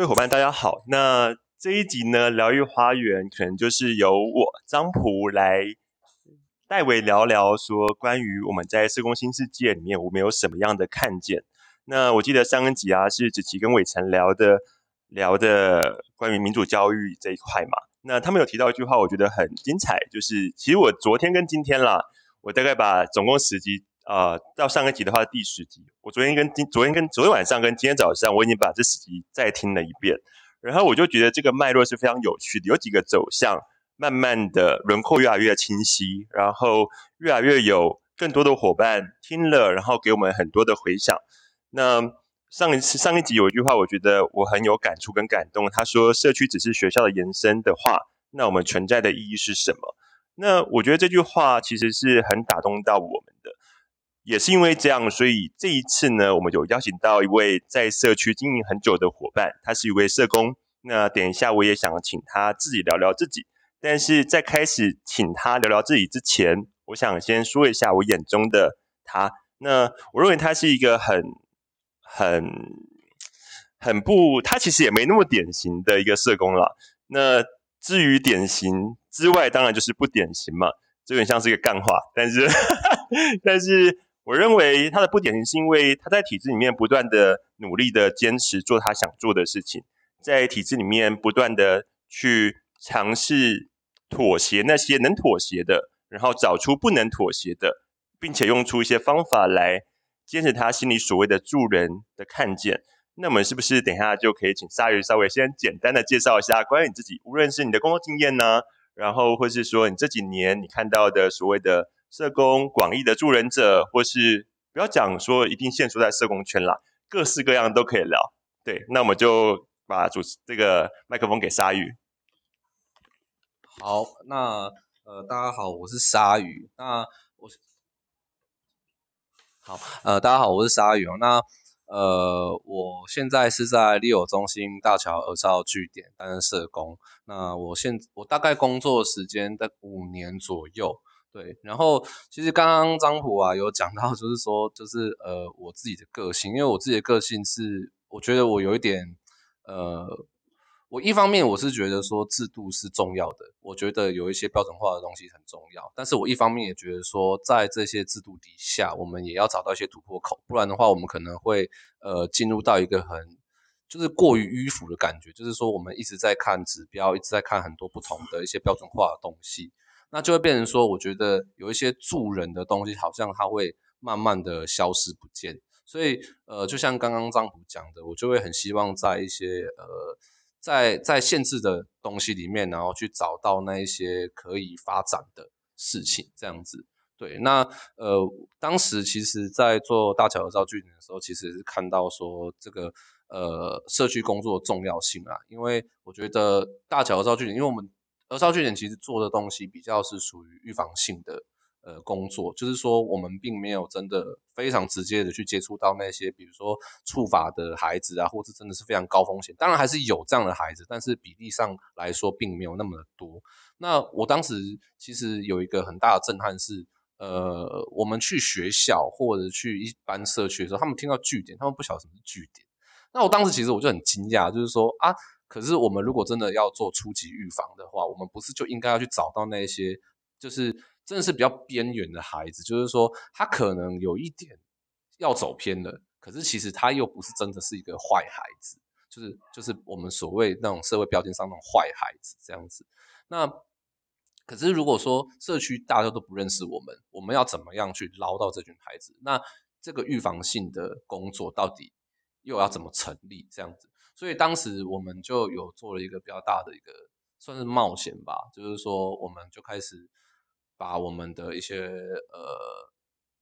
各位伙伴，大家好。那这一集呢，疗愈花园可能就是由我张普来代为聊聊，说关于我们在社工新世界里面，我们有什么样的看见。那我记得上一集啊，是子琪跟伟成聊的聊的关于民主教育这一块嘛。那他们有提到一句话，我觉得很精彩，就是其实我昨天跟今天啦，我大概把总共十集。啊，到上一集的话第十集，我昨天跟今昨天跟昨天晚上跟今天早上，我已经把这十集再听了一遍，然后我就觉得这个脉络是非常有趣的，有几个走向，慢慢的轮廓越来越清晰，然后越来越有更多的伙伴听了，然后给我们很多的回响。那上一次上一集有一句话，我觉得我很有感触跟感动，他说社区只是学校的延伸的话，那我们存在的意义是什么？那我觉得这句话其实是很打动到我们的。也是因为这样，所以这一次呢，我们有邀请到一位在社区经营很久的伙伴，他是一位社工。那等一下我也想请他自己聊聊自己。但是在开始请他聊聊自己之前，我想先说一下我眼中的他。那我认为他是一个很、很、很不，他其实也没那么典型的一个社工了。那至于典型之外，当然就是不典型嘛，这有点像是一个干话，但是，但是。我认为他的不典型是因为他在体制里面不断的努力的坚持做他想做的事情，在体制里面不断的去尝试妥协那些能妥协的，然后找出不能妥协的，并且用出一些方法来坚持他心里所谓的助人的看见。那我们是不是等一下就可以请鲨鱼稍微先简单的介绍一下关于你自己，无论是你的工作经验呢，然后或是说你这几年你看到的所谓的。社工广义的助人者，或是不要讲说一定限缩在社工圈啦，各式各样都可以聊。对，那我们就把主持这个麦克风给鲨鱼。好，那呃，大家好，我是鲨鱼。那我好，呃，大家好，我是鲨鱼哦。那呃，我现在是在利友中心大桥二号据点担任社工。那我现我大概工作时间在五年左右。对，然后其实刚刚张普啊有讲到，就是说，就是呃我自己的个性，因为我自己的个性是，我觉得我有一点，呃，我一方面我是觉得说制度是重要的，我觉得有一些标准化的东西很重要，但是我一方面也觉得说，在这些制度底下，我们也要找到一些突破口，不然的话，我们可能会呃进入到一个很就是过于迂腐的感觉，就是说我们一直在看指标，一直在看很多不同的一些标准化的东西。那就会变成说，我觉得有一些助人的东西，好像它会慢慢的消失不见。所以，呃，就像刚刚张普讲的，我就会很希望在一些呃，在在限制的东西里面，然后去找到那一些可以发展的事情，这样子。对，那呃，当时其实在做大桥合照据点的时候，其实是看到说这个呃社区工作的重要性啊，因为我觉得大桥合照据点，因为我们儿少据点其实做的东西比较是属于预防性的呃工作，就是说我们并没有真的非常直接的去接触到那些比如说触法的孩子啊，或是真的是非常高风险，当然还是有这样的孩子，但是比例上来说并没有那么的多。那我当时其实有一个很大的震撼是，呃，我们去学校或者去一般社区的时候，他们听到据点，他们不晓得什么是据点。那我当时其实我就很惊讶，就是说啊。可是我们如果真的要做初级预防的话，我们不是就应该要去找到那些就是真的是比较边缘的孩子，就是说他可能有一点要走偏了，可是其实他又不是真的是一个坏孩子，就是就是我们所谓那种社会标签上那种坏孩子这样子。那可是如果说社区大家都不认识我们，我们要怎么样去捞到这群孩子？那这个预防性的工作到底又要怎么成立？这样子？所以当时我们就有做了一个比较大的一个算是冒险吧，就是说我们就开始把我们的一些呃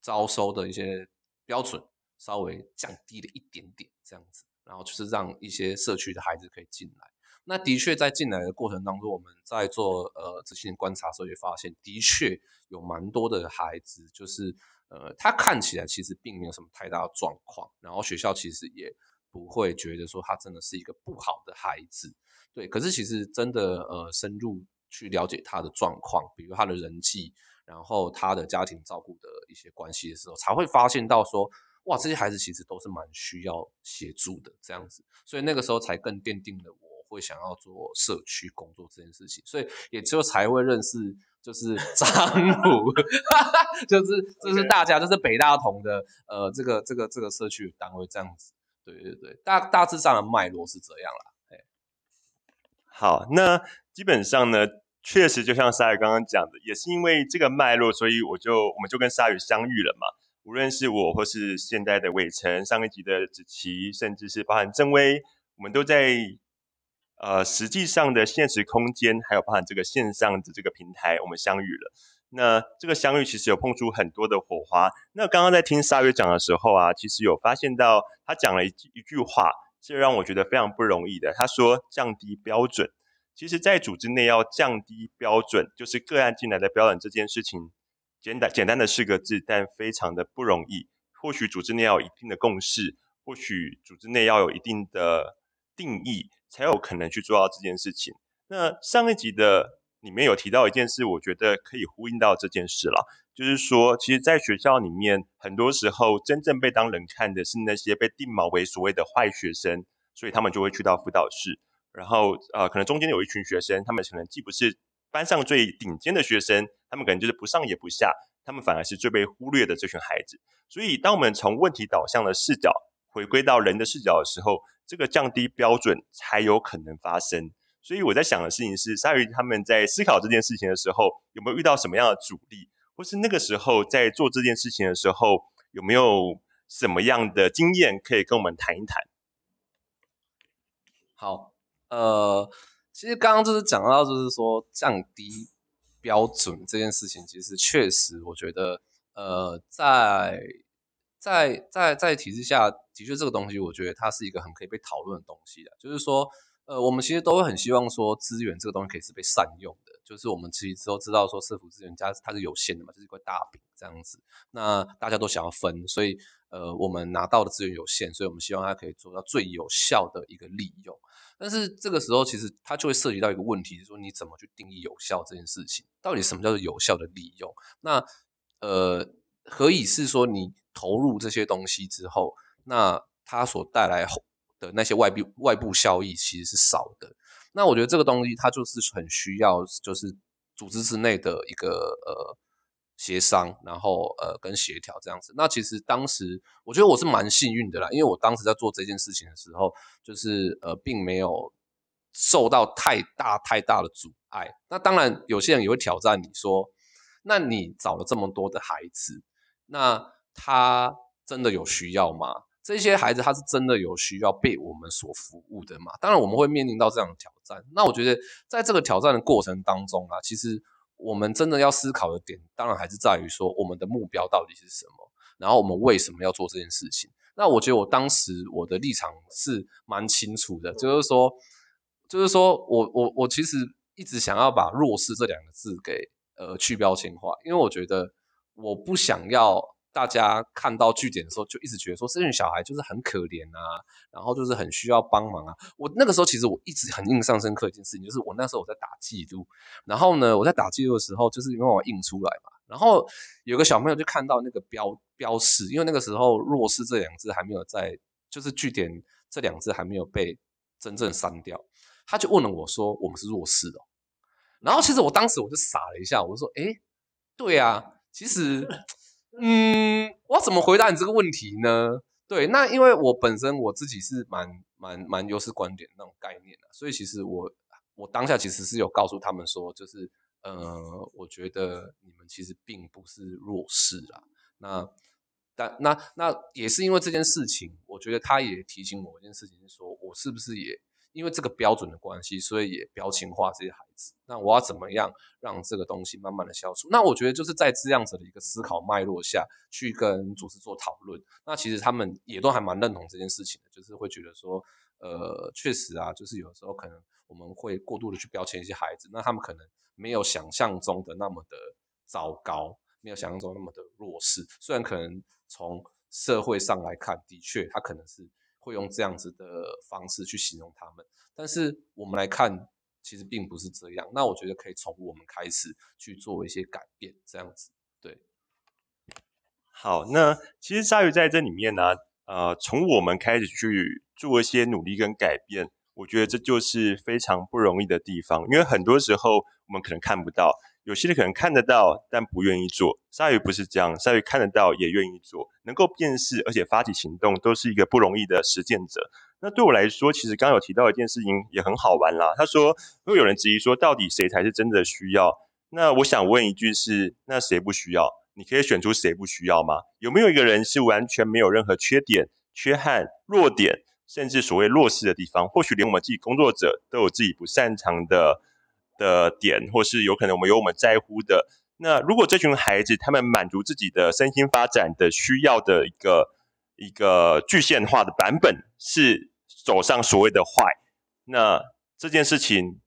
招收的一些标准稍微降低了一点点这样子，然后就是让一些社区的孩子可以进来。那的确在进来的过程当中，我们在做呃仔细的观察时候也发现，的确有蛮多的孩子，就是呃他看起来其实并没有什么太大的状况，然后学校其实也。不会觉得说他真的是一个不好的孩子，对。可是其实真的呃深入去了解他的状况，比如他的人际，然后他的家庭照顾的一些关系的时候，才会发现到说，哇，这些孩子其实都是蛮需要协助的这样子，所以那个时候才更奠定了我会想要做社区工作这件事情，所以也就才会认识就是 张鲁，就是就是大家就是北大同的呃这个这个这个社区单位这样子，对对对，大大致上的脉络是这样啦。好，那基本上呢，确实就像鲨鱼刚刚讲的，也是因为这个脉络，所以我就我们就跟鲨鱼相遇了嘛。无论是我，或是现在的伟成，上一集的子琪，甚至是包含郑威，我们都在呃实际上的现实空间，还有包含这个线上的这个平台，我们相遇了。那这个相遇其实有碰出很多的火花。那刚刚在听鲨鱼讲的时候啊，其实有发现到他讲了一一句话。这让我觉得非常不容易的。他说降低标准，其实，在组织内要降低标准，就是个案进来的标准这件事情，简单简单的四个字，但非常的不容易。或许组织内要有一定的共识，或许组织内要有一定的定义，才有可能去做到这件事情。那上一集的里面有提到一件事，我觉得可以呼应到这件事了。就是说，其实，在学校里面，很多时候真正被当人看的是那些被定锚为所谓的坏学生，所以他们就会去到辅导室。然后，呃，可能中间有一群学生，他们可能既不是班上最顶尖的学生，他们可能就是不上也不下，他们反而是最被忽略的这群孩子。所以，当我们从问题导向的视角回归到人的视角的时候，这个降低标准才有可能发生。所以，我在想的事情是，鲨鱼他们在思考这件事情的时候，有没有遇到什么样的阻力？或是那个时候在做这件事情的时候，有没有什么样的经验可以跟我们谈一谈？好，呃，其实刚刚就是讲到，就是说降低标准这件事情，其实确实，我觉得，呃，在在在在体制下的确这个东西，我觉得它是一个很可以被讨论的东西的，就是说。呃，我们其实都会很希望说资源这个东西可以是被善用的，就是我们其实都知道说社福资源加它是有限的嘛，就是一块大饼这样子。那大家都想要分，所以呃，我们拿到的资源有限，所以我们希望它可以做到最有效的一个利用。但是这个时候其实它就会涉及到一个问题，就是说你怎么去定义有效这件事情？到底什么叫做有效的利用？那呃，何以是说你投入这些东西之后，那它所带来。的那些外部外部效益其实是少的，那我觉得这个东西它就是很需要，就是组织之内的一个呃协商，然后呃跟协调这样子。那其实当时我觉得我是蛮幸运的啦，因为我当时在做这件事情的时候，就是呃并没有受到太大太大的阻碍。那当然有些人也会挑战你说，那你找了这么多的孩子，那他真的有需要吗？这些孩子他是真的有需要被我们所服务的嘛？当然我们会面临到这样的挑战。那我觉得在这个挑战的过程当中啊，其实我们真的要思考的点，当然还是在于说我们的目标到底是什么，然后我们为什么要做这件事情。那我觉得我当时我的立场是蛮清楚的，就是说，就是说我我我其实一直想要把弱势这两个字给呃去标签化，因为我觉得我不想要。大家看到据点的时候，就一直觉得说这群小孩就是很可怜啊，然后就是很需要帮忙啊。我那个时候其实我一直很印象深刻一件事情，就是我那时候我在打记录，然后呢，我在打记录的时候，就是因为我印出来嘛，然后有个小朋友就看到那个标标示，因为那个时候弱势这两字还没有在，就是据点这两字还没有被真正删掉，他就问了我说：“我们是弱势的。”然后其实我当时我就傻了一下，我就说：“哎，对啊，其实。”嗯，我怎么回答你这个问题呢？对，那因为我本身我自己是蛮蛮蛮优势观点那种概念的，所以其实我我当下其实是有告诉他们说，就是呃，我觉得你们其实并不是弱势啊。那但那那也是因为这件事情，我觉得他也提醒我一件事情，是说我是不是也。因为这个标准的关系，所以也标签化这些孩子。那我要怎么样让这个东西慢慢的消除？那我觉得就是在这样子的一个思考脉络下去跟组织做讨论。那其实他们也都还蛮认同这件事情的，就是会觉得说，呃，确实啊，就是有时候可能我们会过度的去标签一些孩子，那他们可能没有想象中的那么的糟糕，没有想象中那么的弱势。虽然可能从社会上来看，的确他可能是。会用这样子的方式去形容他们，但是我们来看，其实并不是这样。那我觉得可以从我们开始去做一些改变，这样子。对，好，那其实鲨鱼在这里面呢，呃，从我们开始去做一些努力跟改变，我觉得这就是非常不容易的地方，因为很多时候我们可能看不到，有些人可能看得到，但不愿意做。鲨鱼不是这样，鲨鱼看得到也愿意做，能够辨识而且发起行动，都是一个不容易的实践者。那对我来说，其实刚有提到一件事情也很好玩啦。他说，会有人质疑说，到底谁才是真的需要？那我想问一句是，那谁不需要？你可以选出谁不需要吗？有没有一个人是完全没有任何缺点、缺憾、弱点，甚至所谓弱势的地方？或许连我们自己工作者都有自己不擅长的的点，或是有可能我们有我们在乎的。那如果这群孩子他们满足自己的身心发展的需要的一个一个具现化的版本，是走上所谓的坏，那这件事情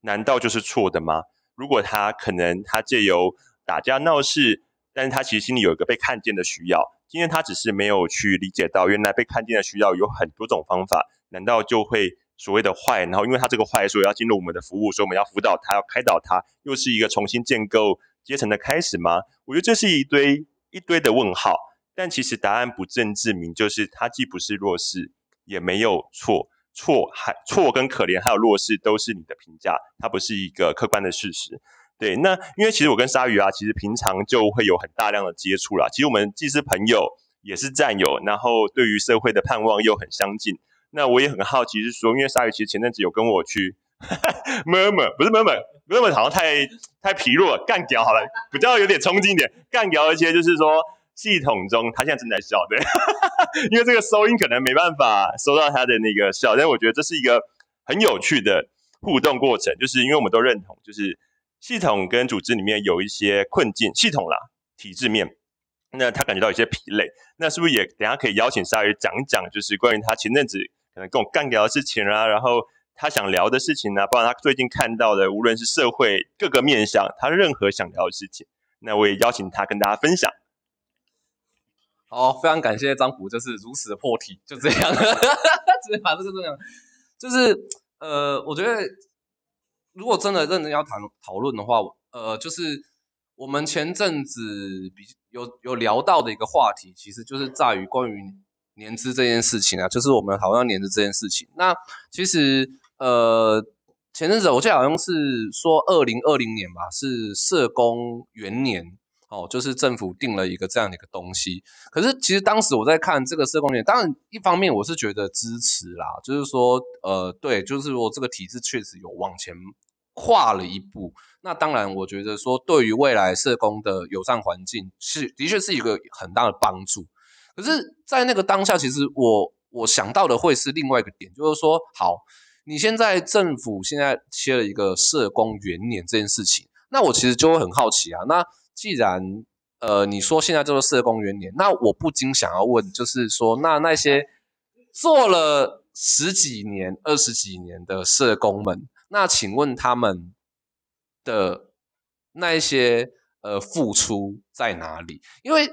难道就是错的吗？如果他可能他借由打架闹事。但是他其实心里有一个被看见的需要，今天他只是没有去理解到，原来被看见的需要有很多种方法，难道就会所谓的坏？然后因为他这个坏，所以要进入我们的服务，所以我们要辅导他，要开导他，又是一个重新建构阶层的开始吗？我觉得这是一堆一堆的问号。但其实答案不证自明，就是他既不是弱势，也没有错，错还错跟可怜还有弱势都是你的评价，它不是一个客观的事实。对，那因为其实我跟鲨鱼啊，其实平常就会有很大量的接触啦。其实我们既是朋友，也是战友，然后对于社会的盼望又很相近。那我也很好奇，是说，因为鲨鱼其实前阵子有跟我去，murmur 不是么么么么好像太太疲弱，干掉好了，比较有点冲劲一点，干掉一些就是说系统中他现在正在笑，对，因为这个收音可能没办法收到他的那个笑，但我觉得这是一个很有趣的互动过程，就是因为我们都认同，就是。系统跟组织里面有一些困境，系统啦，体制面，那他感觉到有些疲累，那是不是也等下可以邀请鲨鱼讲一讲，就是关于他前阵子可能跟我干掉的事情啊，然后他想聊的事情呢，包括他最近看到的，无论是社会各个面向，他任何想聊的事情，那我也邀请他跟大家分享。好，非常感谢张虎，就是如此的破题，就这样，直接把这个这样，就是呃，我觉得。如果真的认真要谈讨论的话，呃，就是我们前阵子比有有聊到的一个话题，其实就是在于关于年资这件事情啊，就是我们讨论年资这件事情。那其实呃，前阵子我记得好像是说二零二零年吧，是社工元年。哦，就是政府定了一个这样的一个东西，可是其实当时我在看这个社工年，当然一方面我是觉得支持啦，就是说，呃，对，就是说这个体制确实有往前跨了一步。那当然，我觉得说对于未来社工的友善环境是的确是一个很大的帮助。可是，在那个当下，其实我我想到的会是另外一个点，就是说，好，你现在政府现在切了一个社工元年这件事情，那我其实就会很好奇啊，那。既然呃你说现在这个社工元年，那我不禁想要问，就是说那那些做了十几年、二十几年的社工们，那请问他们的那一些呃付出在哪里？因为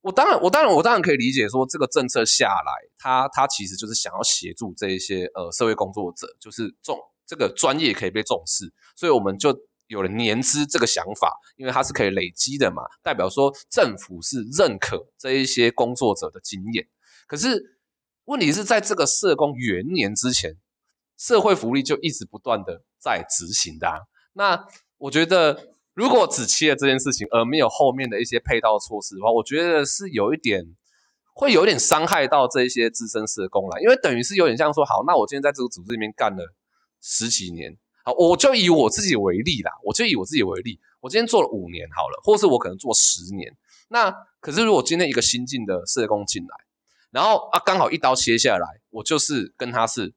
我当然我当然我当然可以理解说这个政策下来，他他其实就是想要协助这一些呃社会工作者，就是重这个专业可以被重视，所以我们就。有了年资这个想法，因为它是可以累积的嘛，代表说政府是认可这一些工作者的经验。可是问题是在这个社工元年之前，社会福利就一直不断的在执行的啊。那我觉得，如果只切了这件事情，而没有后面的一些配套措施的话，我觉得是有一点会有点伤害到这一些资深社工了，因为等于是有点像说，好，那我今天在这个组织里面干了十几年。好我就以我自己为例啦，我就以我自己为例，我今天做了五年好了，或是我可能做十年。那可是如果今天一个新进的社工进来，然后啊刚好一刀切下来，我就是跟他是，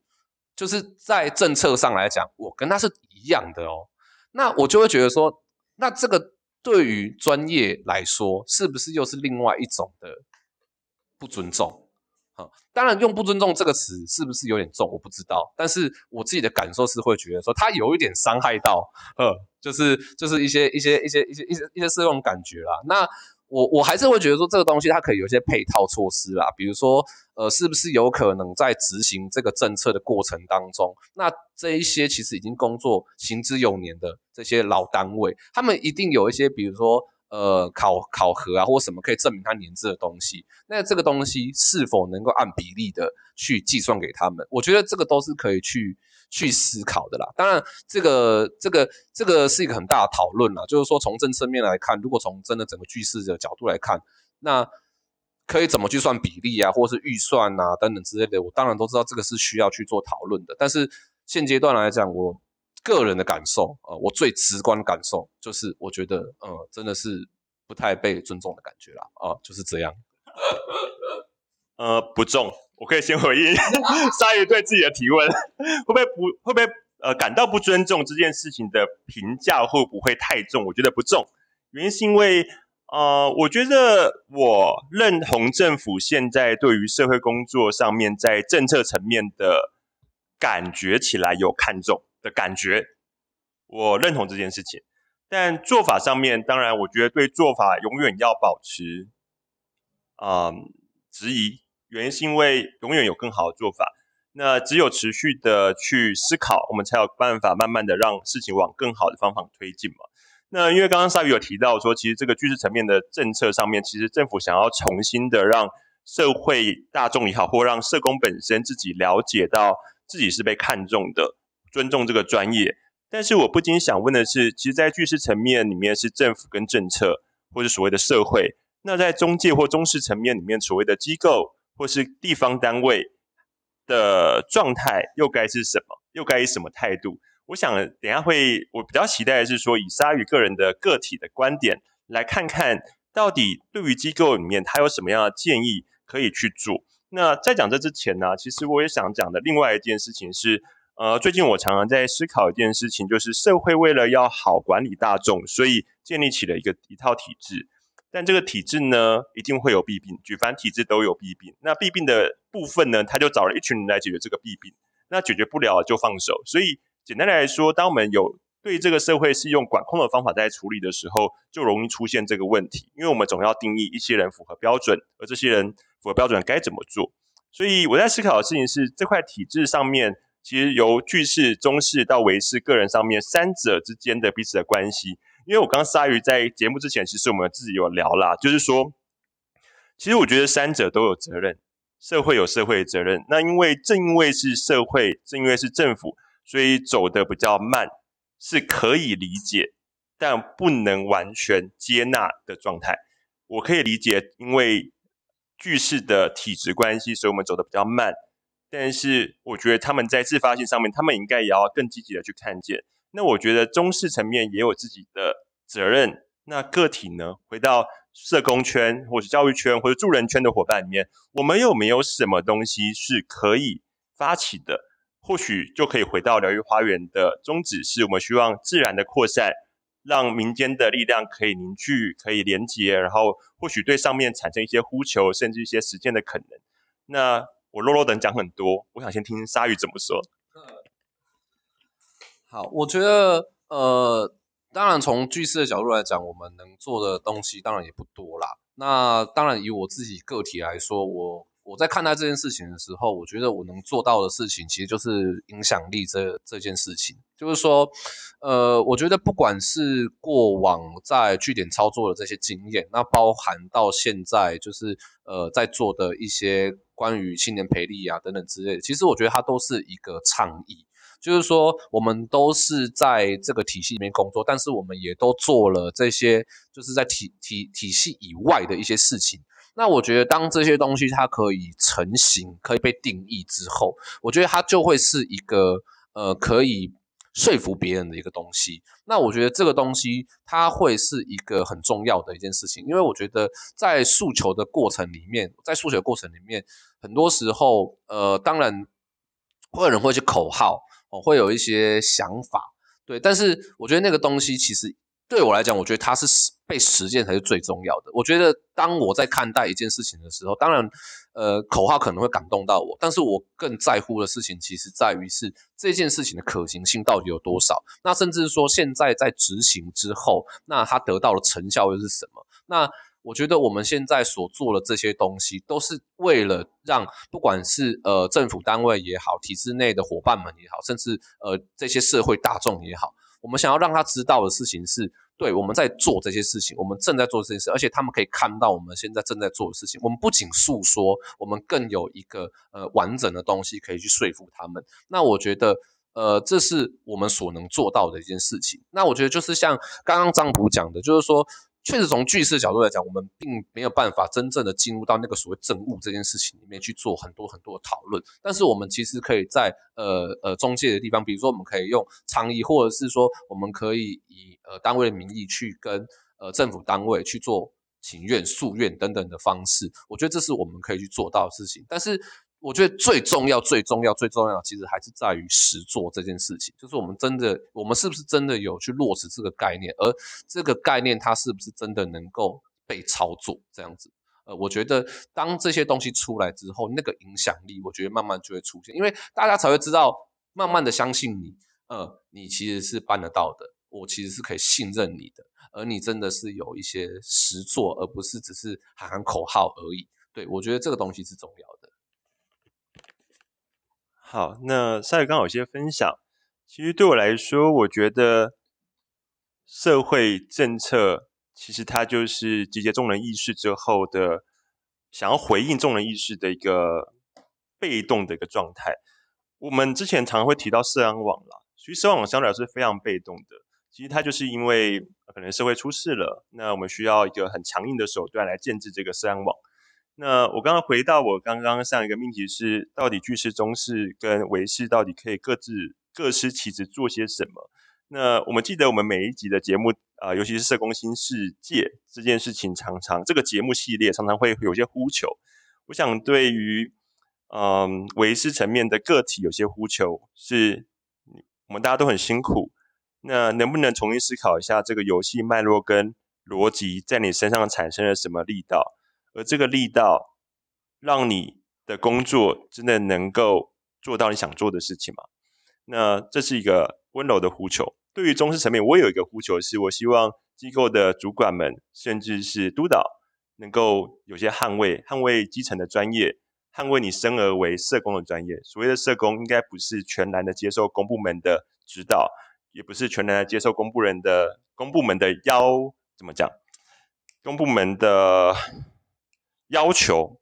就是在政策上来讲，我跟他是一样的哦。那我就会觉得说，那这个对于专业来说，是不是又是另外一种的不尊重？当然，用不尊重这个词是不是有点重？我不知道，但是我自己的感受是会觉得说，他有一点伤害到，呃，就是就是一些一些一些一些一些一些是这种感觉啦。那我我还是会觉得说，这个东西它可以有一些配套措施啦，比如说，呃，是不是有可能在执行这个政策的过程当中，那这一些其实已经工作行之有年的这些老单位，他们一定有一些，比如说。呃考考核啊或什么可以证明他年资的东西，那这个东西是否能够按比例的去计算给他们？我觉得这个都是可以去去思考的啦。当然，这个这个这个是一个很大的讨论啦，就是说从政策面来看，如果从真的整个句式的角度来看，那可以怎么去算比例啊，或是预算啊等等之类的，我当然都知道这个是需要去做讨论的。但是现阶段来讲，我个人的感受啊，我最直观感受就是，我觉得呃，真的是不太被尊重的感觉啦啊，就是这样。呃，不重，我可以先回应 鲨鱼对自己的提问，会不会不会不会呃感到不尊重这件事情的评价会不会太重？我觉得不重，原因是因为。呃，我觉得我认同政府现在对于社会工作上面在政策层面的感觉起来有看重的感觉，我认同这件事情。但做法上面，当然我觉得对做法永远要保持啊质疑，原因是因为永远有更好的做法。那只有持续的去思考，我们才有办法慢慢的让事情往更好的方向推进嘛。那因为刚刚鲨鱼有提到说，其实这个句式层面的政策上面，其实政府想要重新的让社会大众也好，或让社工本身自己了解到自己是被看重的，尊重这个专业。但是我不禁想问的是，其实，在句式层面里面是政府跟政策，或是所谓的社会；那在中介或中式层面里面，所谓的机构或是地方单位的状态又该是什么？又该以什么态度？我想等下会，我比较期待的是说，以鲨鱼个人的个体的观点来看看到底对于机构里面他有什么样的建议可以去做。那在讲这之前呢，其实我也想讲的另外一件事情是，呃，最近我常常在思考一件事情，就是社会为了要好管理大众，所以建立起了一个一套体制。但这个体制呢，一定会有弊病，举凡体制都有弊病。那弊病的部分呢，他就找了一群人来解决这个弊病。那解决不了就放手，所以。简单来说，当我们有对这个社会是用管控的方法在处理的时候，就容易出现这个问题。因为我们总要定义一些人符合标准，而这些人符合标准该怎么做。所以我在思考的事情是，这块体制上面，其实由巨士、中士到维士个人上面三者之间的彼此的关系。因为我刚刚鲨鱼在节目之前，其实我们自己有聊啦，就是说，其实我觉得三者都有责任，社会有社会的责任。那因为正因为是社会，正因为是政府。所以走的比较慢是可以理解，但不能完全接纳的状态。我可以理解，因为句式的体质关系，所以我们走的比较慢。但是我觉得他们在自发性上面，他们应该也要更积极的去看见。那我觉得中式层面也有自己的责任。那个体呢，回到社工圈或是教育圈或者助人圈的伙伴里面，我们有没有什么东西是可以发起的？或许就可以回到疗愈花园的宗旨，是我们希望自然的扩散，让民间的力量可以凝聚、可以连接，然后或许对上面产生一些呼求，甚至一些实践的可能。那我啰啰等讲很多，我想先听鲨鱼怎么说。好，我觉得呃，当然从句式的角度来讲，我们能做的东西当然也不多啦。那当然以我自己个体来说，我。我在看待这件事情的时候，我觉得我能做到的事情，其实就是影响力这这件事情。就是说，呃，我觉得不管是过往在据点操作的这些经验，那包含到现在就是呃在做的一些关于青年培力啊等等之类的，其实我觉得它都是一个倡议。就是说，我们都是在这个体系里面工作，但是我们也都做了这些，就是在体体体系以外的一些事情。那我觉得，当这些东西它可以成型、可以被定义之后，我觉得它就会是一个呃可以说服别人的一个东西。那我觉得这个东西它会是一个很重要的一件事情，因为我觉得在诉求的过程里面，在诉求的过程里面，很多时候呃，当然会有人会去口号哦，会有一些想法，对，但是我觉得那个东西其实。对我来讲，我觉得它是被实践才是最重要的。我觉得当我在看待一件事情的时候，当然，呃，口号可能会感动到我，但是我更在乎的事情，其实在于是这件事情的可行性到底有多少。那甚至说，现在在执行之后，那它得到的成效又是什么？那我觉得我们现在所做的这些东西，都是为了让不管是呃政府单位也好，体制内的伙伴们也好，甚至呃这些社会大众也好。我们想要让他知道的事情是，对，我们在做这些事情，我们正在做这件事，而且他们可以看到我们现在正在做的事情。我们不仅诉说，我们更有一个呃完整的东西可以去说服他们。那我觉得，呃，这是我们所能做到的一件事情。那我觉得就是像刚刚张普讲的，就是说。确实，从句式角度来讲，我们并没有办法真正的进入到那个所谓政务这件事情里面去做很多很多的讨论。但是，我们其实可以在呃呃中介的地方，比如说，我们可以用倡议，或者是说，我们可以以呃单位的名义去跟呃政府单位去做请愿、诉愿等等的方式。我觉得这是我们可以去做到的事情。但是，我觉得最重要、最重要、最重要，其实还是在于实做这件事情。就是我们真的，我们是不是真的有去落实这个概念？而这个概念，它是不是真的能够被操作？这样子，呃，我觉得当这些东西出来之后，那个影响力，我觉得慢慢就会出现，因为大家才会知道，慢慢的相信你，呃，你其实是办得到的，我其实是可以信任你的，而你真的是有一些实做，而不是只是喊喊口号而已。对我觉得这个东西是重要的。好，那赛刚好有些分享。其实对我来说，我觉得社会政策其实它就是集结众人意识之后的，想要回应众人意识的一个被动的一个状态。我们之前常会提到社安网啦，其实社网相对来说是非常被动的。其实它就是因为可能社会出事了，那我们需要一个很强硬的手段来建制这个社安网。那我刚刚回到我刚刚上一个命题是，到底巨视、中视跟维视到底可以各自各司其职做些什么？那我们记得我们每一集的节目啊，尤其是社工新世界这件事情，常常这个节目系列常常会有些呼求。我想对于嗯维视层面的个体有些呼求，是我们大家都很辛苦，那能不能重新思考一下这个游戏脉络跟逻辑在你身上产生了什么力道？而这个力道，让你的工作真的能够做到你想做的事情吗？那这是一个温柔的呼求。对于中式层面，我有一个呼求，是我希望机构的主管们，甚至是督导，能够有些捍卫、捍卫基层的专业，捍卫你生而为社工的专业。所谓的社工，应该不是全然的接受公部门的指导，也不是全然的接受公部人的公部门的邀怎么讲？公部门的。要求，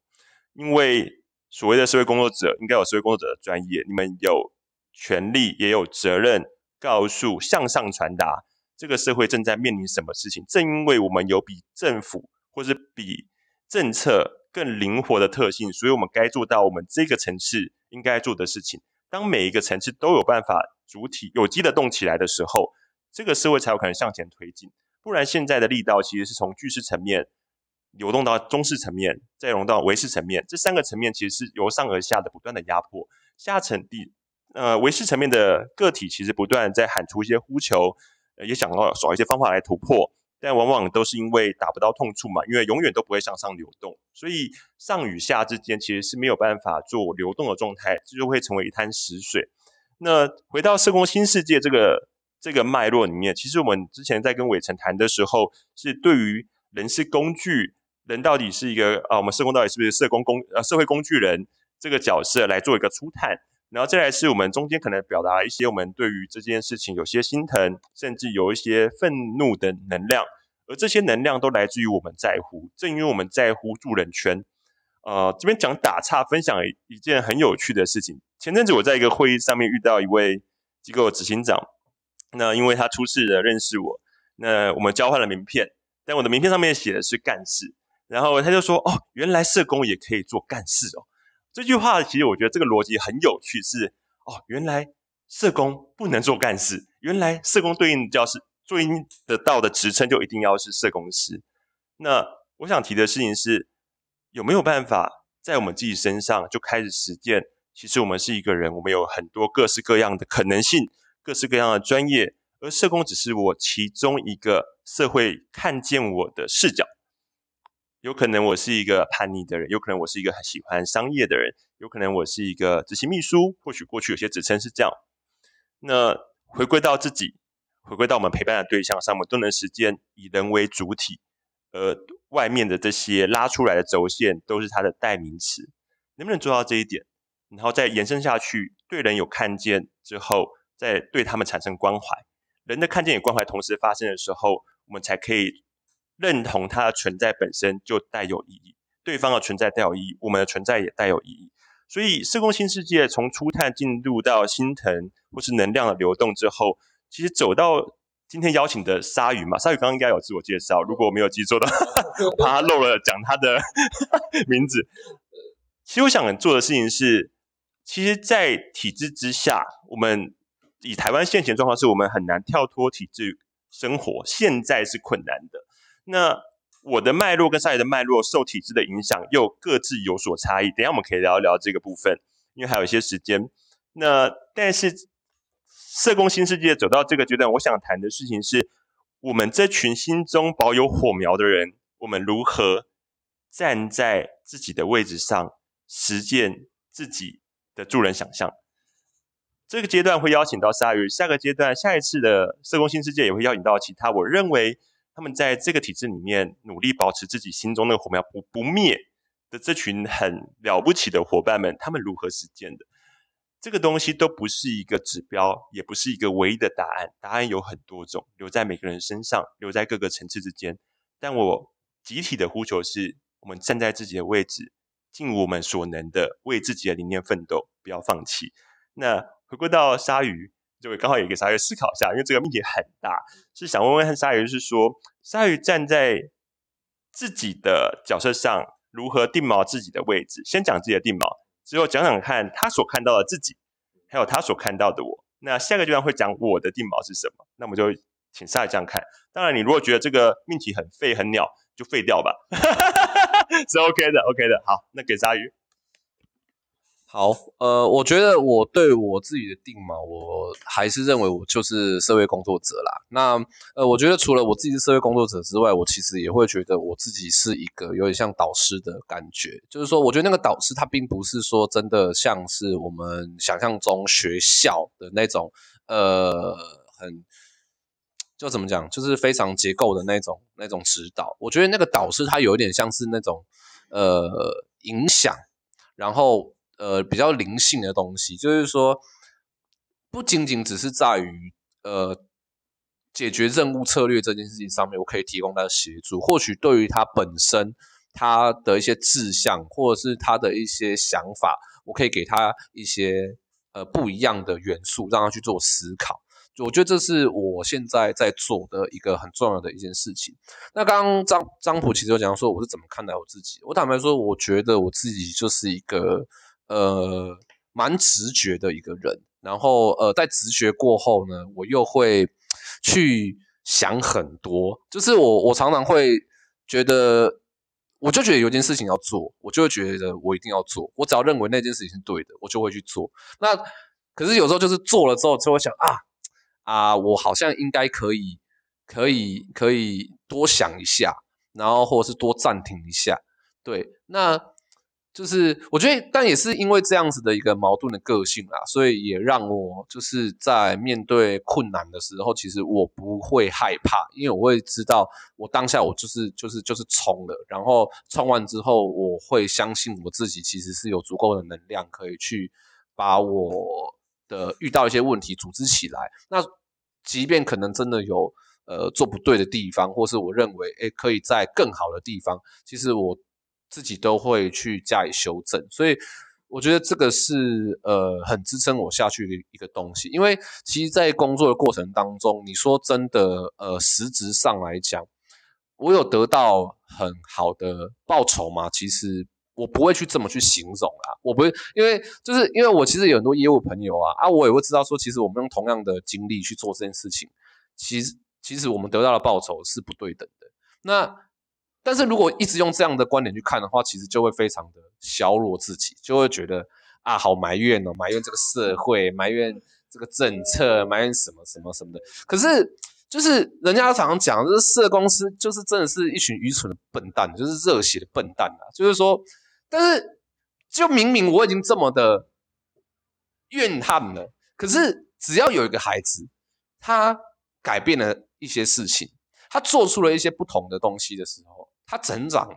因为所谓的社会工作者应该有社会工作者的专业，你们有权利也有责任告诉向上传达这个社会正在面临什么事情。正因为我们有比政府或是比政策更灵活的特性，所以我们该做到我们这个层次应该做的事情。当每一个层次都有办法主体有机的动起来的时候，这个社会才有可能向前推进。不然现在的力道其实是从巨势层面。流动到中式层面，再融到维式层面，这三个层面其实是由上而下的不断的压迫。下层地，呃，维式层面的个体其实不断在喊出一些呼求，也想要找一些方法来突破，但往往都是因为打不到痛处嘛，因为永远都不会向上流动，所以上与下之间其实是没有办法做流动的状态，这就会成为一滩死水。那回到社工新世界这个这个脉络里面，其实我们之前在跟伟成谈的时候，是对于人是工具。人到底是一个啊，我们社工到底是不是社工工呃社会工具人这个角色来做一个初探，然后再来是我们中间可能表达一些我们对于这件事情有些心疼，甚至有一些愤怒的能量，而这些能量都来自于我们在乎，正因为我们在乎助人圈。呃，这边讲打岔，分享一件很有趣的事情。前阵子我在一个会议上面遇到一位机构执行长，那因为他出事了认识我，那我们交换了名片，但我的名片上面写的是干事。然后他就说：“哦，原来社工也可以做干事哦。”这句话其实我觉得这个逻辑很有趣，是哦，原来社工不能做干事，原来社工对应的教师对应得到的职称就一定要是社工师。那我想提的事情是，有没有办法在我们自己身上就开始实践？其实我们是一个人，我们有很多各式各样的可能性，各式各样的专业，而社工只是我其中一个社会看见我的视角。有可能我是一个叛逆的人，有可能我是一个很喜欢商业的人，有可能我是一个执行秘书，或许过去有些职称是这样。那回归到自己，回归到我们陪伴的对象上，我们都能实践以人为主体，而外面的这些拉出来的轴线都是它的代名词。能不能做到这一点？然后再延伸下去，对人有看见之后，再对他们产生关怀。人的看见与关怀同时发生的时候。我们才可以认同它的存在本身就带有意义，对方的存在带有意义，我们的存在也带有意义。所以，社工新世界从初探进入到心疼或是能量的流动之后，其实走到今天邀请的鲨鱼嘛，鲨鱼刚刚应该有自我介绍，如果我没有记错的话，我怕他漏了讲他的 名字。其实我想做的事情是，其实，在体制之下，我们以台湾现行状况是，我们很难跳脱体制生活，现在是困难的。那我的脉络跟鲨鱼的脉络受体制的影响又各自有所差异。等下我们可以聊一聊这个部分，因为还有一些时间。那但是社工新世界走到这个阶段，我想谈的事情是我们这群心中保有火苗的人，我们如何站在自己的位置上实践自己的助人想象。这个阶段会邀请到鲨鱼，下个阶段下一次的社工新世界也会邀请到其他。我认为。他们在这个体制里面努力保持自己心中那个火苗不不灭的这群很了不起的伙伴们，他们如何实践的？这个东西都不是一个指标，也不是一个唯一的答案。答案有很多种，留在每个人身上，留在各个层次之间。但我集体的呼求是，我们站在自己的位置，尽我们所能的为自己的理念奋斗，不要放弃。那回归到鲨鱼。就会刚好有一个鲨鱼思考一下，因为这个命题很大，是想问问鲨鱼，是说鲨鱼站在自己的角色上如何定锚自己的位置。先讲自己的定锚，之后讲讲看他所看到的自己，还有他所看到的我。那下个阶段会讲我的定锚是什么。那我们就请鲨鱼这样看。当然，你如果觉得这个命题很废很鸟，就废掉吧，是 OK 的，OK 的。好，那给鲨鱼。好，呃，我觉得我对我自己的定嘛，我还是认为我就是社会工作者啦。那，呃，我觉得除了我自己是社会工作者之外，我其实也会觉得我自己是一个有点像导师的感觉。就是说，我觉得那个导师他并不是说真的像是我们想象中学校的那种，呃，很就怎么讲，就是非常结构的那种那种指导。我觉得那个导师他有点像是那种，呃，影响，然后。呃，比较灵性的东西，就是说，不仅仅只是在于呃解决任务策略这件事情上面，我可以提供他的协助。或许对于他本身他的一些志向，或者是他的一些想法，我可以给他一些呃不一样的元素，让他去做思考。我觉得这是我现在在做的一个很重要的一件事情。那刚刚张张普其实有讲说，我是怎么看待我自己？我坦白说，我觉得我自己就是一个。呃，蛮直觉的一个人，然后呃，在直觉过后呢，我又会去想很多，就是我我常常会觉得，我就觉得有件事情要做，我就会觉得我一定要做，我只要认为那件事情是对的，我就会去做。那可是有时候就是做了之后，就会想啊啊，我好像应该可以，可以可以多想一下，然后或者是多暂停一下，对，那。就是我觉得，但也是因为这样子的一个矛盾的个性啦，所以也让我就是在面对困难的时候，其实我不会害怕，因为我会知道我当下我就是就是就是冲了，然后冲完之后，我会相信我自己其实是有足够的能量可以去把我的遇到一些问题组织起来。那即便可能真的有呃做不对的地方，或是我认为诶可以在更好的地方，其实我。自己都会去加以修正，所以我觉得这个是呃很支撑我下去的一个东西。因为其实，在工作的过程当中，你说真的，呃，实质上来讲，我有得到很好的报酬吗？其实我不会去这么去形容啦。我不会，因为就是因为我其实有很多业务朋友啊，啊，我也会知道说，其实我们用同样的精力去做这件事情，其实其实我们得到的报酬是不对等的。那但是如果一直用这样的观点去看的话，其实就会非常的削弱自己，就会觉得啊，好埋怨哦，埋怨这个社会，埋怨这个政策，埋怨什么什么什么的。可是就是人家常常讲，就是社公司就是真的是一群愚蠢的笨蛋，就是热血的笨蛋啊。就是说，但是就明明我已经这么的怨恨了，可是只要有一个孩子，他改变了一些事情。他做出了一些不同的东西的时候，他成长了。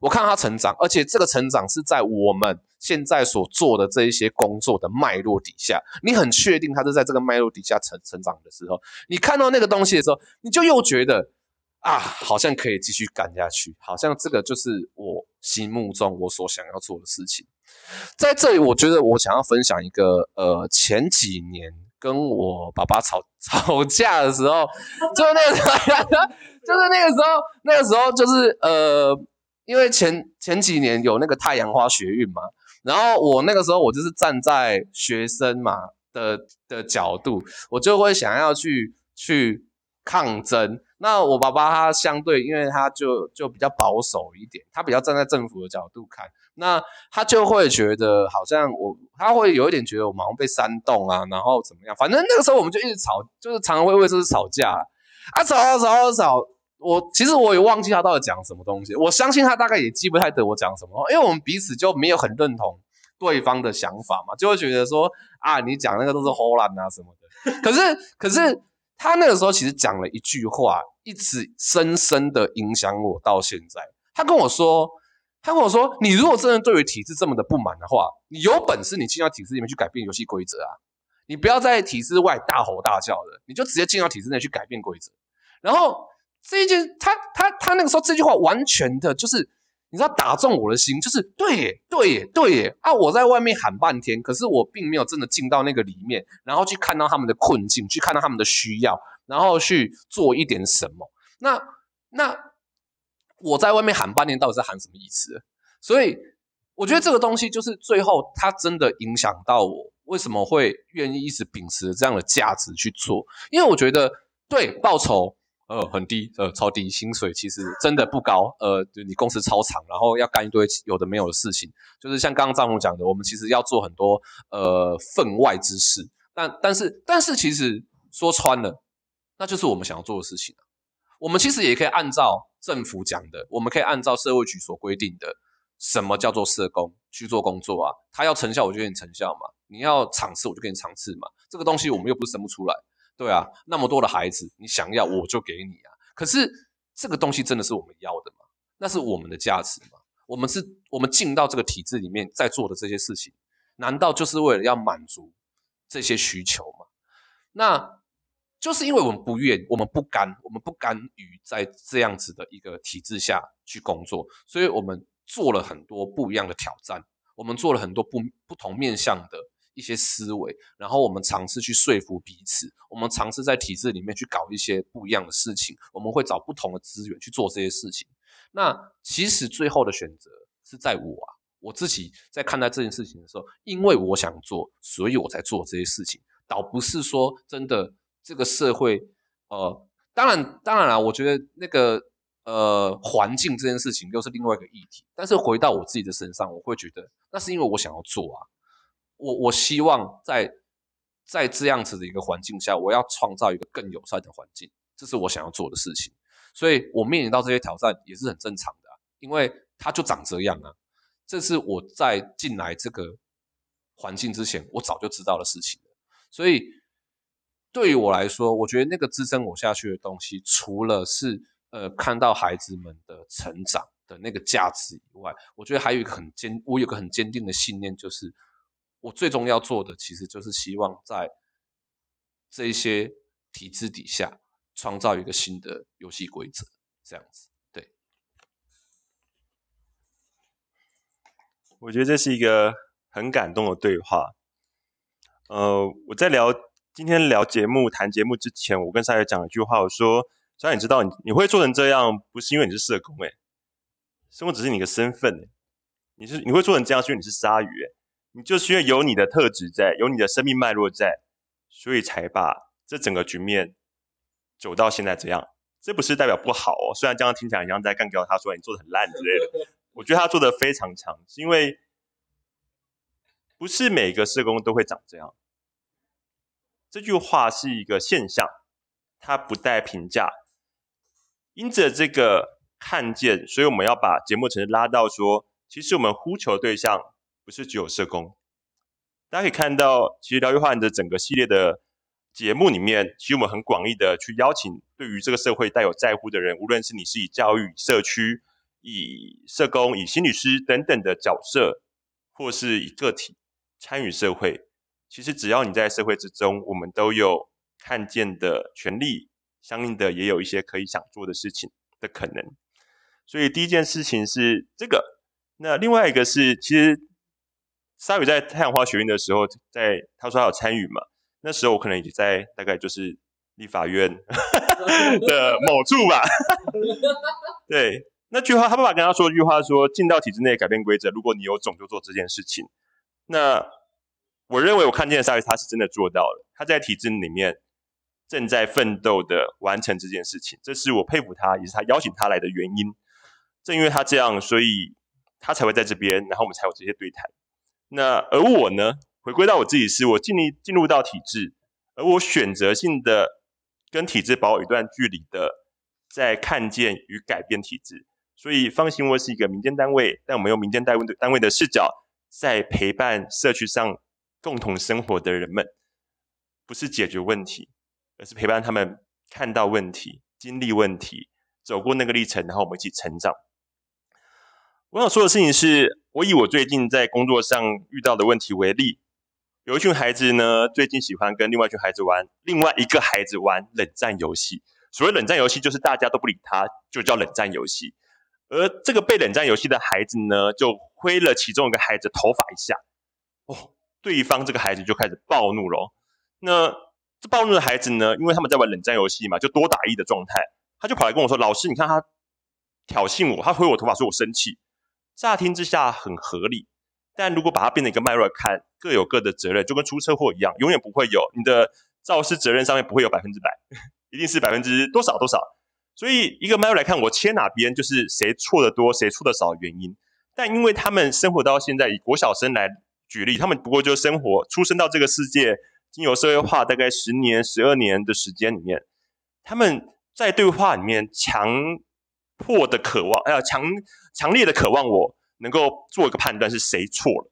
我看他成长，而且这个成长是在我们现在所做的这一些工作的脉络底下。你很确定他是在这个脉络底下成成长的时候，你看到那个东西的时候，你就又觉得啊，好像可以继续干下去，好像这个就是我心目中我所想要做的事情。在这里，我觉得我想要分享一个，呃，前几年跟我爸爸吵 吵架的时候，就那个时候，就是那个时候，那个时候就是呃，因为前前几年有那个太阳花学运嘛，然后我那个时候我就是站在学生嘛的的角度，我就会想要去去抗争。那我爸爸他相对，因为他就就比较保守一点，他比较站在政府的角度看，那他就会觉得好像我，他会有一点觉得我好像被煽动啊，然后怎么样？反正那个时候我们就一直吵，就是常常会为这事吵架，吵啊吵啊吵。我其实我也忘记他到底讲什么东西，我相信他大概也记不太得我讲什么，因为我们彼此就没有很认同对方的想法嘛，就会觉得说啊，你讲那个都是胡乱啊什么的。可是可是。他那个时候其实讲了一句话，一直深深的影响我到现在。他跟我说，他跟我说，你如果真的对于体制这么的不满的话，你有本事你进到体制里面去改变游戏规则啊！你不要在体制外大吼大叫的，你就直接进到体制内去改变规则。然后这一件，他他他那个时候这句话完全的就是。你知道打中我的心，就是对耶，对耶，对耶啊！我在外面喊半天，可是我并没有真的进到那个里面，然后去看到他们的困境，去看到他们的需要，然后去做一点什么。那那我在外面喊半天，到底是喊什么意思？所以我觉得这个东西就是最后它真的影响到我，为什么会愿意一直秉持这样的价值去做？因为我觉得对报酬。呃，很低，呃，超低，薪水其实真的不高，呃，就你公司超长，然后要干一堆有的没有的事情，就是像刚刚张总讲的，我们其实要做很多呃分外之事，但但是但是其实说穿了，那就是我们想要做的事情我们其实也可以按照政府讲的，我们可以按照社会局所规定的，什么叫做社工去做工作啊？他要成效，我就给你成效嘛；你要场次，我就给你场次嘛。这个东西我们又不是生不出来。对啊，那么多的孩子，你想要我就给你啊。可是这个东西真的是我们要的吗？那是我们的价值吗？我们是，我们进到这个体制里面在做的这些事情，难道就是为了要满足这些需求吗？那就是因为我们不愿，我们不甘，我们不甘于在这样子的一个体制下去工作，所以我们做了很多不一样的挑战，我们做了很多不不同面向的。一些思维，然后我们尝试去说服彼此，我们尝试在体制里面去搞一些不一样的事情，我们会找不同的资源去做这些事情。那其实最后的选择是在我啊，我自己在看待这件事情的时候，因为我想做，所以我才做这些事情，倒不是说真的这个社会，呃，当然当然啦，我觉得那个呃环境这件事情又是另外一个议题。但是回到我自己的身上，我会觉得那是因为我想要做啊。我我希望在在这样子的一个环境下，我要创造一个更友善的环境，这是我想要做的事情。所以我面临到这些挑战也是很正常的，因为它就长这样啊。这是我在进来这个环境之前，我早就知道的事情。所以对于我来说，我觉得那个支撑我下去的东西，除了是呃看到孩子们的成长的那个价值以外，我觉得还有一个很坚，我有个很坚定的信念，就是。我最终要做的，其实就是希望在这些体制底下，创造一个新的游戏规则，这样子。对，我觉得这是一个很感动的对话。呃，我在聊今天聊节目、谈节目之前，我跟沙爷讲一句话，我说：“沙爷，你知道你你会做成这样，不是因为你是社工，哎，社工只是你的身份，你是你会做成这样，是因为你是鲨鱼，哎。”你就是因为有你的特质在，有你的生命脉络在，所以才把这整个局面走到现在这样。这不是代表不好哦，虽然这样听起来像在干掉他说你做的很烂之类的。我觉得他做的非常强，是因为不是每个社工都会长这样。这句话是一个现象，它不带评价。因着这个看见，所以我们要把节目层次拉到说，其实我们呼求对象。不是只有社工，大家可以看到，其实疗愈化的整个系列的节目里面，其实我们很广义的去邀请对于这个社会带有在乎的人，无论是你是以教育、社区、以社工、以心理师等等的角色，或是以个体参与社会，其实只要你在社会之中，我们都有看见的权利，相应的也有一些可以想做的事情的可能。所以第一件事情是这个，那另外一个是，其实沙宇在太阳花学院的时候，在他说他有参与嘛，那时候我可能已经在大概就是立法院 的某处吧。对，那句话他爸爸跟他说一句话说，进到体制内改变规则，如果你有种就做这件事情。那我认为我看见的沙宇他是真的做到了，他在体制里面。正在奋斗的完成这件事情，这是我佩服他，也是他邀请他来的原因。正因为他这样，所以他才会在这边，然后我们才有这些对谈。那而我呢，回归到我自己，是我尽力进入到体制，而我选择性的跟体制保有一段距离的，在看见与改变体制。所以放心，我是一个民间单位，但我们用民间单位的单位的视角，在陪伴社区上共同生活的人们，不是解决问题。而是陪伴他们看到问题、经历问题、走过那个历程，然后我们一起成长。我想说的事情是，我以我最近在工作上遇到的问题为例，有一群孩子呢，最近喜欢跟另外一群孩子玩，另外一个孩子玩冷战游戏。所谓冷战游戏，就是大家都不理他，就叫冷战游戏。而这个被冷战游戏的孩子呢，就挥了其中一个孩子头发一下，哦，对方这个孩子就开始暴怒了。那这暴怒的孩子呢，因为他们在玩冷战游戏嘛，就多打一的状态，他就跑来跟我说：“老师，你看他挑衅我，他挥我头发，说我生气。”乍听之下很合理，但如果把它变成一个脉络看，各有各的责任，就跟出车祸一样，永远不会有你的肇事责任上面不会有百分之百，一定是百分之多少多少。所以一个脉络来看，我切哪边就是谁错的多，谁错的少的原因。但因为他们生活到现在，以国小生来举例，他们不过就生活出生到这个世界。经由社会化大概十年、十二年的时间里面，他们在对话里面强迫的渴望，哎呀，强强烈的渴望，我能够做一个判断是谁错了。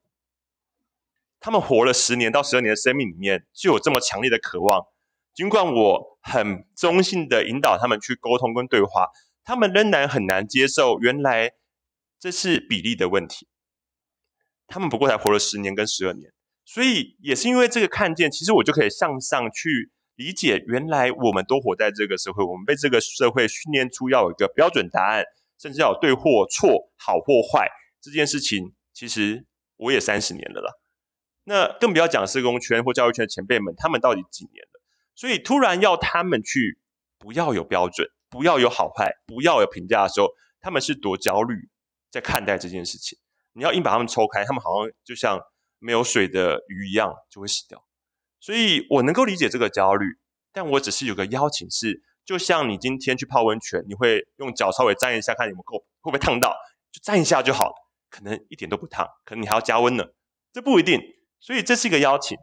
他们活了十年到十二年的生命里面，就有这么强烈的渴望。尽管我很中性的引导他们去沟通跟对话，他们仍然很难接受，原来这是比例的问题。他们不过才活了十年跟十二年。所以也是因为这个看见，其实我就可以向上去理解，原来我们都活在这个社会，我们被这个社会训练出要有一个标准答案，甚至要有对或错、好或坏这件事情。其实我也三十年了啦，那更不要讲社工圈或教育圈的前辈们，他们到底几年了？所以突然要他们去不要有标准，不要有好坏，不要有评价的时候，他们是多焦虑在看待这件事情。你要硬把他们抽开，他们好像就像。没有水的鱼一样就会死掉，所以我能够理解这个焦虑，但我只是有个邀请是，就像你今天去泡温泉，你会用脚稍微沾一下，看有没有够会不会烫到，就沾一下就好了，可能一点都不烫，可能你还要加温呢，这不一定，所以这是一个邀请。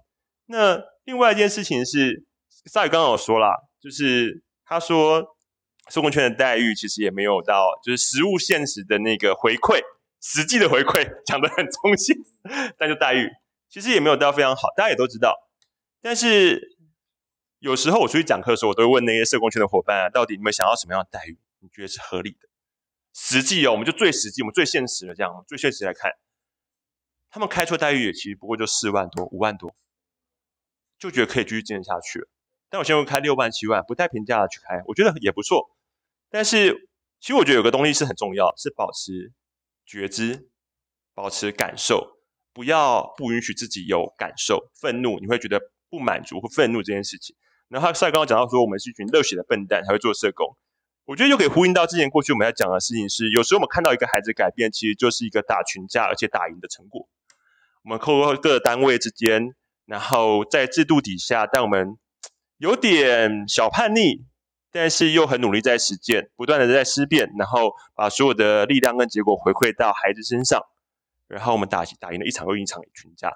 那另外一件事情是，萨宇刚刚有说了，就是他说，社工圈的待遇其实也没有到，就是实物现实的那个回馈。实际的回馈讲得很 中性，但是待遇其实也没有到非常好，大家也都知道。但是有时候我出去讲课的时候，我都会问那些社工圈的伙伴啊，到底你们想要什么样的待遇？你觉得是合理的？实际哦，我们就最实际，我们最现实的这样，最现实来看，他们开出的待遇也其实不过就四万多、五万多，就觉得可以继续坚持下去了。但我现在开六万、七万，不带评价的去开，我觉得也不错。但是其实我觉得有个东西是很重要，是保持。觉知，保持感受，不要不允许自己有感受，愤怒，你会觉得不满足或愤怒这件事情。然后帅刚刚讲到说，我们是一群热血的笨蛋才会做社工，我觉得又可以呼应到之前过去我们要讲的事情是，有时候我们看到一个孩子改变，其实就是一个打群架而且打赢的成果。我们扣过各个单位之间，然后在制度底下，但我们有点小叛逆。但是又很努力在实践，不断的在思辨，然后把所有的力量跟结果回馈到孩子身上，然后我们打打赢了一场又一场群架，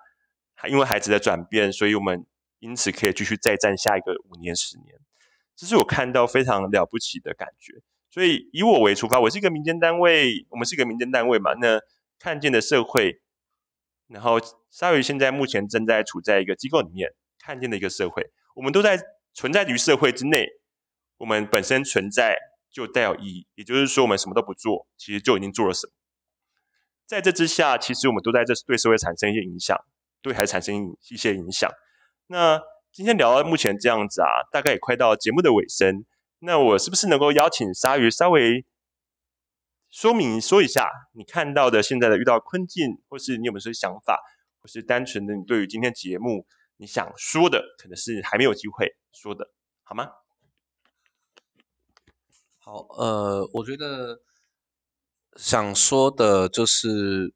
因为孩子的转变，所以我们因此可以继续再战下一个五年十年，这是我看到非常了不起的感觉。所以以我为出发，我是一个民间单位，我们是一个民间单位嘛，那看见的社会，然后鲨鱼现在目前正在处在一个机构里面看见的一个社会，我们都在存在于社会之内。我们本身存在就带有意义，也就是说，我们什么都不做，其实就已经做了什么。在这之下，其实我们都在这对社会产生一些影响，对孩子产生一些影响。那今天聊到目前这样子啊，大概也快到节目的尾声。那我是不是能够邀请鲨鱼稍微说明说一下你看到的现在的遇到困境，或是你有没有什么想法，或是单纯的你对于今天节目你想说的，可能是还没有机会说的，好吗？好，呃，我觉得想说的就是。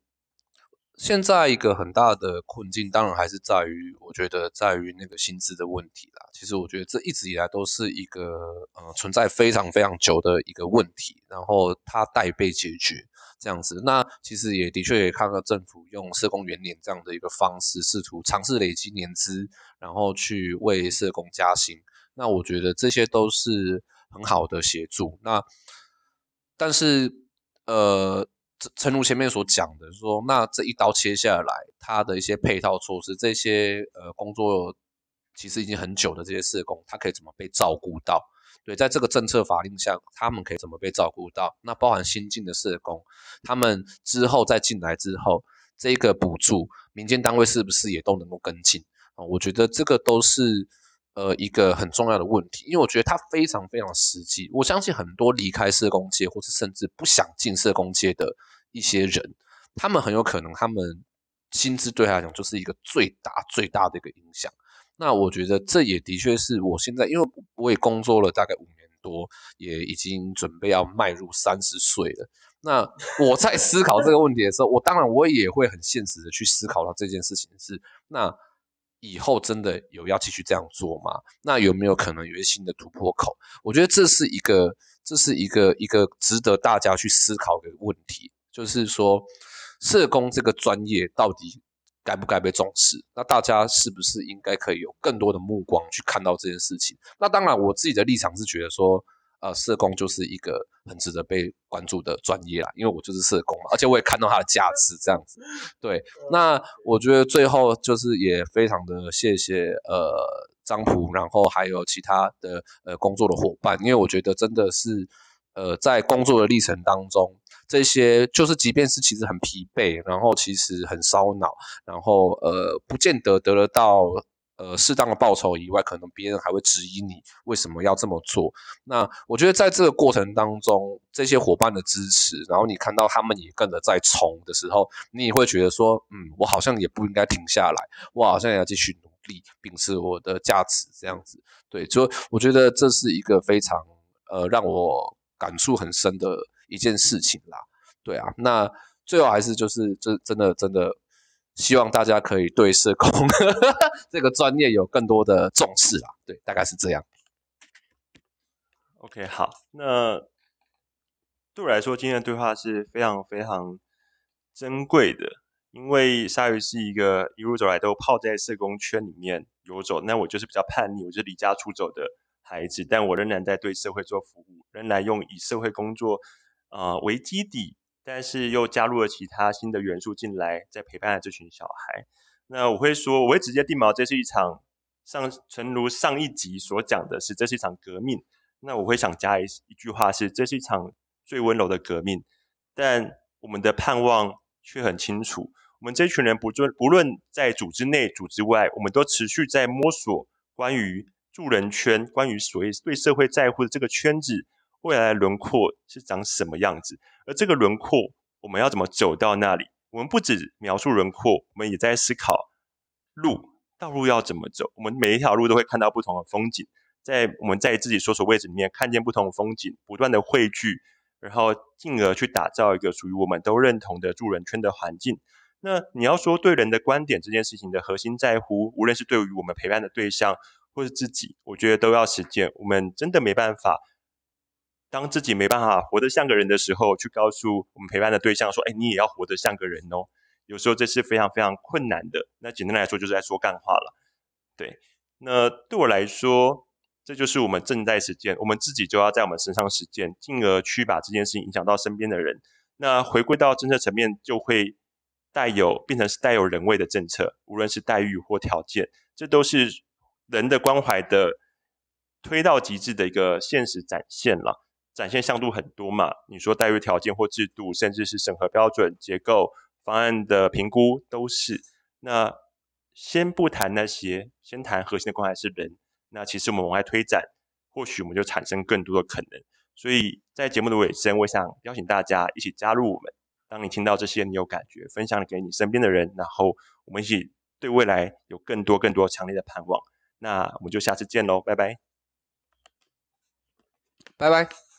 现在一个很大的困境，当然还是在于，我觉得在于那个薪资的问题啦。其实我觉得这一直以来都是一个呃存在非常非常久的一个问题，然后它待被解决这样子。那其实也的确也看到政府用社工元年这样的一个方式，试图尝试累积年资，然后去为社工加薪。那我觉得这些都是很好的协助。那但是呃。诚如前面所讲的，说那这一刀切下来，它的一些配套措施，这些呃工作其实已经很久的这些社工，他可以怎么被照顾到？对，在这个政策法令下，他们可以怎么被照顾到？那包含新进的社工，他们之后再进来之后，这个补助，民间单位是不是也都能够跟进啊？我觉得这个都是呃一个很重要的问题，因为我觉得它非常非常实际。我相信很多离开社工界，或是甚至不想进社工界的。一些人，他们很有可能，他们薪资对他来讲就是一个最大最大的一个影响。那我觉得这也的确是我现在，因为我也工作了大概五年多，也已经准备要迈入三十岁了。那我在思考这个问题的时候，我当然我也会很现实的去思考到这件事情是：那以后真的有要继续这样做吗？那有没有可能有一些新的突破口？我觉得这是一个，这是一个一个值得大家去思考的问题。就是说，社工这个专业到底该不该被重视？那大家是不是应该可以有更多的目光去看到这件事情？那当然，我自己的立场是觉得说，呃，社工就是一个很值得被关注的专业啦，因为我就是社工嘛，而且我也看到它的价值这样子。对，那我觉得最后就是也非常的谢谢呃张普，然后还有其他的呃工作的伙伴，因为我觉得真的是呃在工作的历程当中。这些就是，即便是其实很疲惫，然后其实很烧脑，然后呃，不见得得得到呃适当的报酬以外，可能别人还会质疑你为什么要这么做。那我觉得在这个过程当中，这些伙伴的支持，然后你看到他们也跟着在冲的时候，你也会觉得说，嗯，我好像也不应该停下来，我好像也要继续努力，秉持我的价值这样子。对，就我觉得这是一个非常呃让我感触很深的。一件事情啦，对啊，那最后还是就是，这真的真的希望大家可以对社工 这个专业有更多的重视啦，对，大概是这样。OK，好，那对我来说，今天的对话是非常非常珍贵的，因为鲨鱼是一个一路走来都泡在社工圈里面游走，那我就是比较叛逆，我就是离家出走的孩子，但我仍然在对社会做服务，仍然用以社会工作。啊，为基底，但是又加入了其他新的元素进来，在陪伴这群小孩。那我会说，我会直接定锚，这是一场上，诚如上一集所讲的是，这是一场革命。那我会想加一一句话是，这是一场最温柔的革命。但我们的盼望却很清楚，我们这群人不论不论在组织内、组织外，我们都持续在摸索关于助人圈，关于所谓对社会在乎的这个圈子。未来轮廓是长什么样子？而这个轮廓，我们要怎么走到那里？我们不止描述轮廓，我们也在思考路道路要怎么走。我们每一条路都会看到不同的风景，在我们在自己所处位置里面看见不同的风景，不断的汇聚，然后进而去打造一个属于我们都认同的助人圈的环境。那你要说对人的观点这件事情的核心在乎，无论是对于我们陪伴的对象，或是自己，我觉得都要实践。我们真的没办法。当自己没办法活得像个人的时候，去告诉我们陪伴的对象说：“哎，你也要活得像个人哦。”有时候这是非常非常困难的。那简单来说，就是在说干话了。对，那对我来说，这就是我们正在实践，我们自己就要在我们身上实践，进而去把这件事情影响到身边的人。那回归到政策层面，就会带有变成是带有人味的政策，无论是待遇或条件，这都是人的关怀的推到极致的一个现实展现了。展现向度很多嘛？你说待遇条件或制度，甚至是审核标准、结构、方案的评估，都是。那先不谈那些，先谈核心的关怀是人。那其实我们往外推展，或许我们就产生更多的可能。所以在节目的尾声，我想邀请大家一起加入我们。当你听到这些，你有感觉，分享给你身边的人，然后我们一起对未来有更多更多强烈的盼望。那我们就下次见喽，拜拜，拜拜。